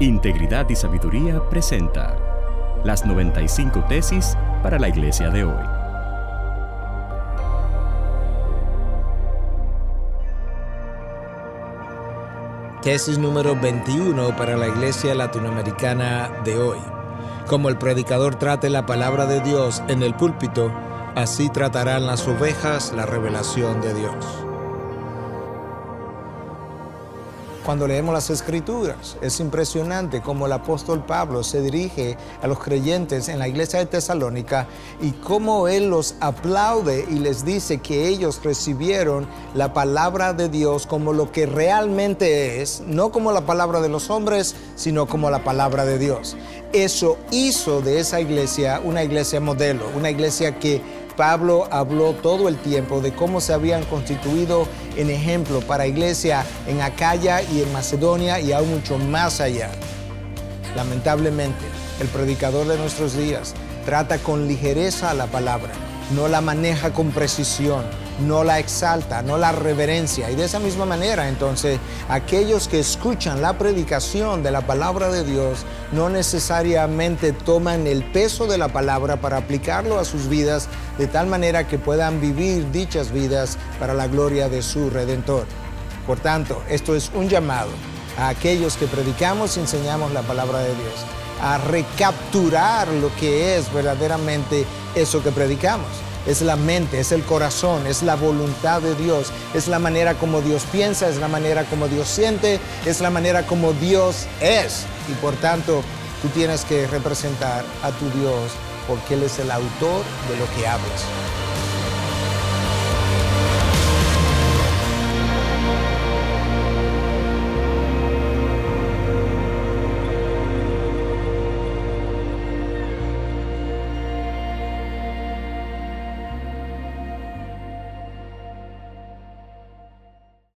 Integridad y Sabiduría presenta las 95 tesis para la iglesia de hoy. Tesis número 21 para la iglesia latinoamericana de hoy. Como el predicador trate la palabra de Dios en el púlpito, así tratarán las ovejas la revelación de Dios. Cuando leemos las escrituras, es impresionante cómo el apóstol Pablo se dirige a los creyentes en la iglesia de Tesalónica y cómo él los aplaude y les dice que ellos recibieron la palabra de Dios como lo que realmente es, no como la palabra de los hombres, sino como la palabra de Dios. Eso hizo de esa iglesia una iglesia modelo, una iglesia que Pablo habló todo el tiempo de cómo se habían constituido en ejemplo para iglesia en Acaya y en Macedonia y aún mucho más allá. Lamentablemente, el predicador de nuestros días trata con ligereza la palabra, no la maneja con precisión, no la exalta, no la reverencia. Y de esa misma manera, entonces, aquellos que escuchan la predicación de la palabra de Dios no necesariamente toman el peso de la palabra para aplicarlo a sus vidas de tal manera que puedan vivir dichas vidas para la gloria de su Redentor. Por tanto, esto es un llamado a aquellos que predicamos y enseñamos la palabra de Dios, a recapturar lo que es verdaderamente eso que predicamos es la mente, es el corazón, es la voluntad de Dios, es la manera como Dios piensa, es la manera como Dios siente, es la manera como Dios es. Y por tanto, tú tienes que representar a tu Dios porque Él es el autor de lo que hablas.